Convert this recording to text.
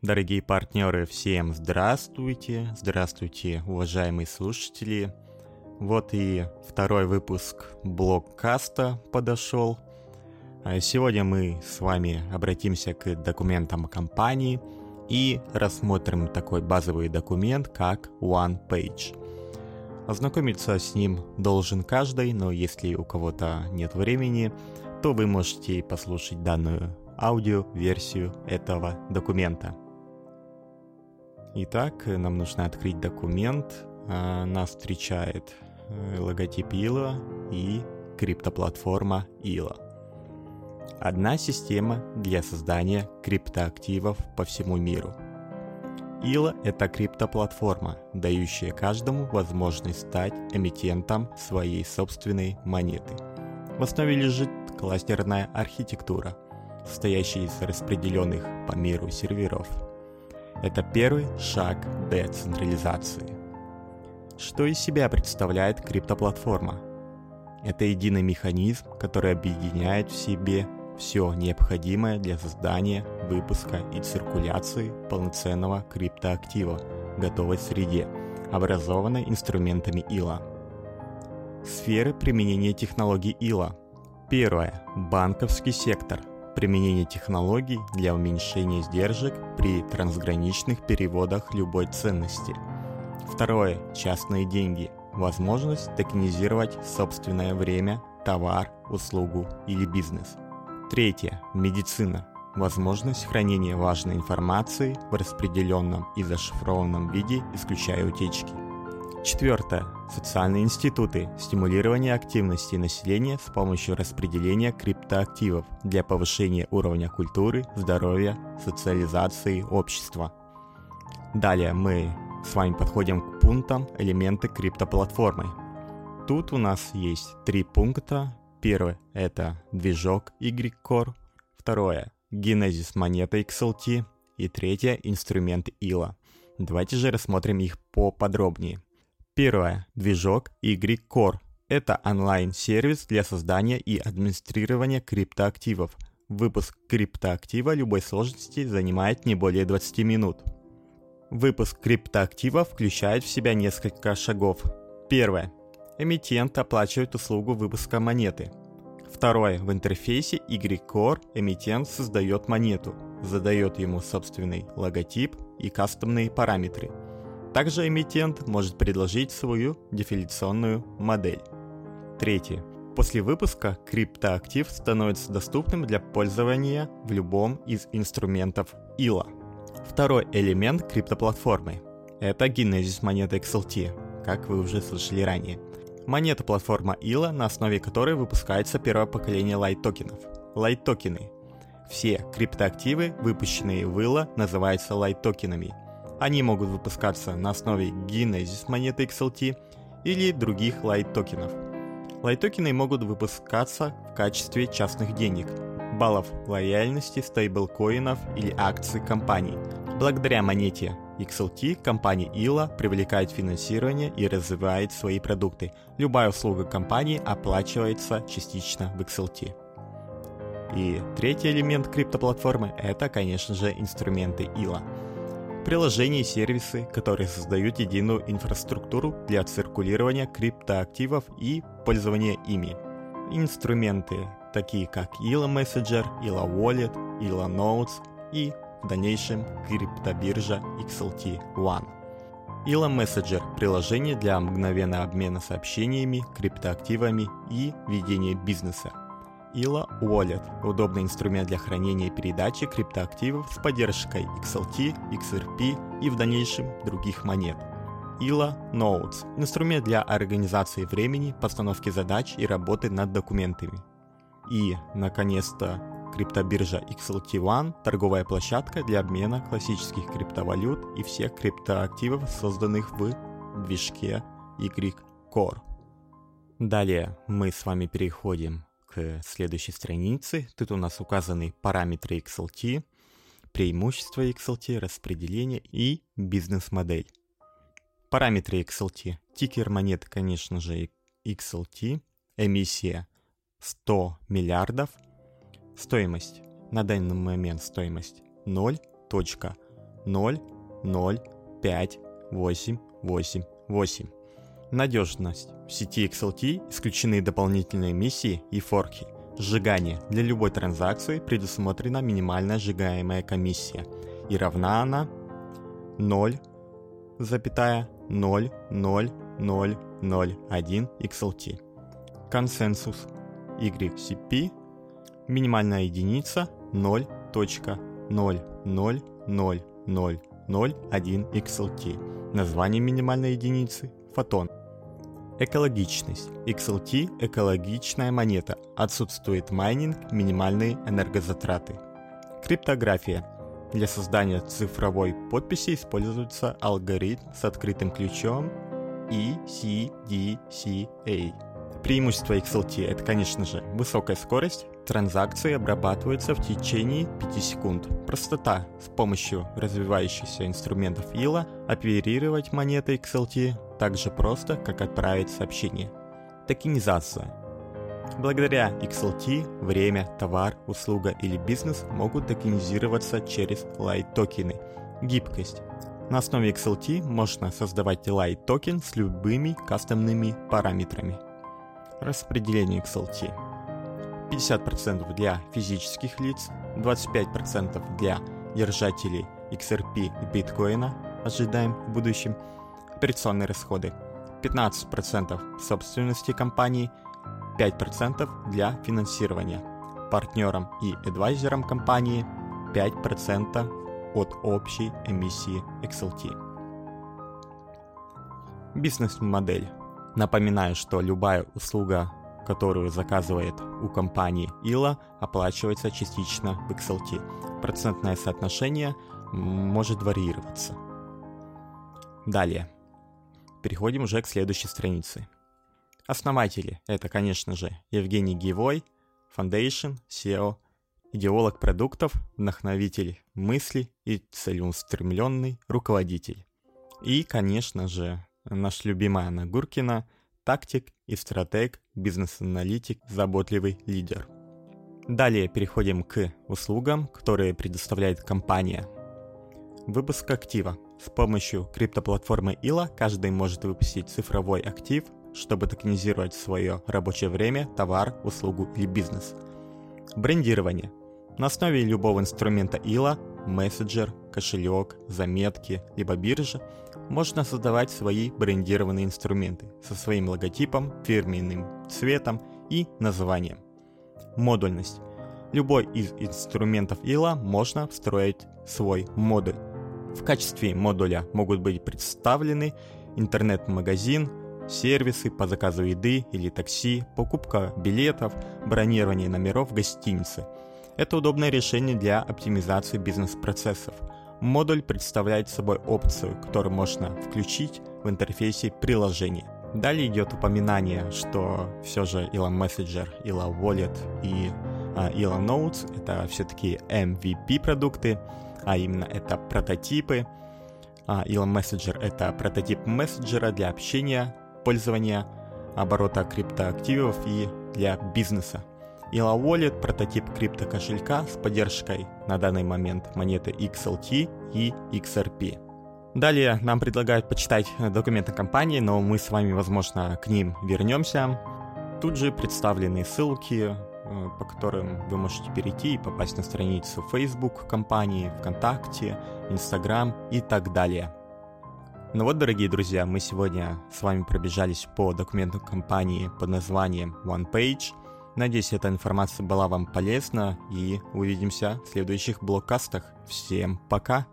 Дорогие партнеры, всем здравствуйте, здравствуйте, уважаемые слушатели. Вот и второй выпуск блоккаста подошел. А сегодня мы с вами обратимся к документам компании и рассмотрим такой базовый документ, как One Page. Ознакомиться с ним должен каждый, но если у кого-то нет времени, то вы можете послушать данную аудиоверсию этого документа. Итак, нам нужно открыть документ. А, нас встречает э, логотип ИЛА и криптоплатформа ИЛА. Одна система для создания криптоактивов по всему миру – ИЛА – это криптоплатформа, дающая каждому возможность стать эмитентом своей собственной монеты. В основе лежит кластерная архитектура, состоящая из распределенных по миру серверов. Это первый шаг децентрализации. Что из себя представляет криптоплатформа? Это единый механизм, который объединяет в себе все необходимое для создания, выпуска и циркуляции полноценного криптоактива в готовой среде, образованной инструментами ИЛА. Сферы применения технологий ИЛА. Первое. Банковский сектор. Применение технологий для уменьшения сдержек при трансграничных переводах любой ценности. Второе. Частные деньги. Возможность токенизировать собственное время, товар, услугу или бизнес – Третье. Медицина. Возможность хранения важной информации в распределенном и зашифрованном виде, исключая утечки. Четвертое. Социальные институты. Стимулирование активности населения с помощью распределения криптоактивов для повышения уровня культуры, здоровья, социализации общества. Далее мы с вами подходим к пунктам элементы криптоплатформы. Тут у нас есть три пункта, Первое – это движок Y-Core. Второе – генезис монеты XLT. И третье – инструмент ILA. Давайте же рассмотрим их поподробнее. Первое – движок Y-Core. Это онлайн-сервис для создания и администрирования криптоактивов. Выпуск криптоактива любой сложности занимает не более 20 минут. Выпуск криптоактива включает в себя несколько шагов. Первое эмитент оплачивает услугу выпуска монеты. Второе. В интерфейсе Y-Core эмитент создает монету, задает ему собственный логотип и кастомные параметры. Также эмитент может предложить свою дефиляционную модель. Третье. После выпуска криптоактив становится доступным для пользования в любом из инструментов ИЛА. Второй элемент криптоплатформы – это генезис монеты XLT, как вы уже слышали ранее – монета платформа ILA, на основе которой выпускается первое поколение лайт-токенов. Лайт-токены. Все криптоактивы, выпущенные в ILA, называются лайт-токенами. Они могут выпускаться на основе Genesis монеты XLT или других лайт-токенов. Лайт-токены могут выпускаться в качестве частных денег, баллов лояльности, стейблкоинов или акций компаний. Благодаря монете XLT компания ILA привлекает финансирование и развивает свои продукты. Любая услуга компании оплачивается частично в XLT. И третий элемент криптоплатформы – это, конечно же, инструменты ILA. Приложения и сервисы, которые создают единую инфраструктуру для циркулирования криптоактивов и пользования ими. Инструменты, такие как ILA Messenger, ILA Wallet, ILA Notes и в дальнейшем криптобиржа XLT One. Ила Messenger – приложение для мгновенного обмена сообщениями, криптоактивами и ведения бизнеса. Ила Wallet – удобный инструмент для хранения и передачи криптоактивов с поддержкой XLT, XRP и в дальнейшем других монет. Ила Notes – инструмент для организации времени, постановки задач и работы над документами. И, наконец-то, Криптобиржа XLT One – торговая площадка для обмена классических криптовалют и всех криптоактивов, созданных в движке Y-Core. Далее мы с вами переходим к следующей странице. Тут у нас указаны параметры XLT, преимущества XLT, распределение и бизнес-модель. Параметры XLT. Тикер монеты, конечно же, XLT. Эмиссия 100 миллиардов – Стоимость. На данный момент стоимость 0.001 0, 0, 5, 8, 8, 8. Надежность. В сети XLT исключены дополнительные миссии и форки. Сжигание. Для любой транзакции предусмотрена минимальная сжигаемая комиссия. И равна она 0, 0, 0, 0, 0, 1 XLT. Консенсус. YCP. Минимальная единица 0.0000001 XLT. Название минимальной единицы – фотон. Экологичность. XLT – экологичная монета. Отсутствует майнинг, минимальные энергозатраты. Криптография. Для создания цифровой подписи используется алгоритм с открытым ключом ECDCA. Преимущество XLT – это, конечно же, высокая скорость, транзакции обрабатываются в течение 5 секунд. Простота с помощью развивающихся инструментов ILA оперировать монетой XLT так же просто, как отправить сообщение. Токенизация. Благодаря XLT время, товар, услуга или бизнес могут токенизироваться через лайт-токены. Гибкость. На основе XLT можно создавать лайт-токен с любыми кастомными параметрами. Распределение XLT. 50% для физических лиц, 25% для держателей XRP и биткоина, ожидаем в будущем, операционные расходы, 15% собственности компании, 5% для финансирования, партнерам и адвайзерам компании 5% от общей эмиссии XLT. Бизнес-модель. Напоминаю, что любая услуга которую заказывает у компании ИЛА, оплачивается частично в XLT. Процентное соотношение может варьироваться. Далее. Переходим уже к следующей странице. Основатели – это, конечно же, Евгений Гивой, Foundation, SEO, идеолог продуктов, вдохновитель мысли и целеустремленный руководитель. И, конечно же, наш любимый Анна Гуркина – тактик и стратег, бизнес-аналитик, заботливый лидер. Далее переходим к услугам, которые предоставляет компания. Выпуск актива. С помощью криптоплатформы ILA каждый может выпустить цифровой актив, чтобы токенизировать свое рабочее время, товар, услугу или бизнес. Брендирование. На основе любого инструмента ILA, мессенджер, кошелек, заметки, либо биржа можно создавать свои брендированные инструменты со своим логотипом, фирменным цветом и названием. Модульность. Любой из инструментов ИЛА можно встроить свой модуль. В качестве модуля могут быть представлены интернет-магазин, сервисы по заказу еды или такси, покупка билетов, бронирование номеров в гостинице. Это удобное решение для оптимизации бизнес-процессов – Модуль представляет собой опцию, которую можно включить в интерфейсе приложения. Далее идет упоминание, что все же Elon Messenger, Elon Wallet и Elon Notes это все-таки MVP продукты, а именно это прототипы. Uh, Elon Messenger это прототип мессенджера для общения, пользования, оборота криптоактивов и для бизнеса. Ила Wallet – прототип криптокошелька с поддержкой на данный момент монеты XLT и XRP. Далее нам предлагают почитать документы компании, но мы с вами, возможно, к ним вернемся. Тут же представлены ссылки, э, по которым вы можете перейти и попасть на страницу Facebook компании, ВКонтакте, Instagram и так далее. Ну вот, дорогие друзья, мы сегодня с вами пробежались по документу компании под названием OnePage – Надеюсь, эта информация была вам полезна и увидимся в следующих блоккастах. Всем пока!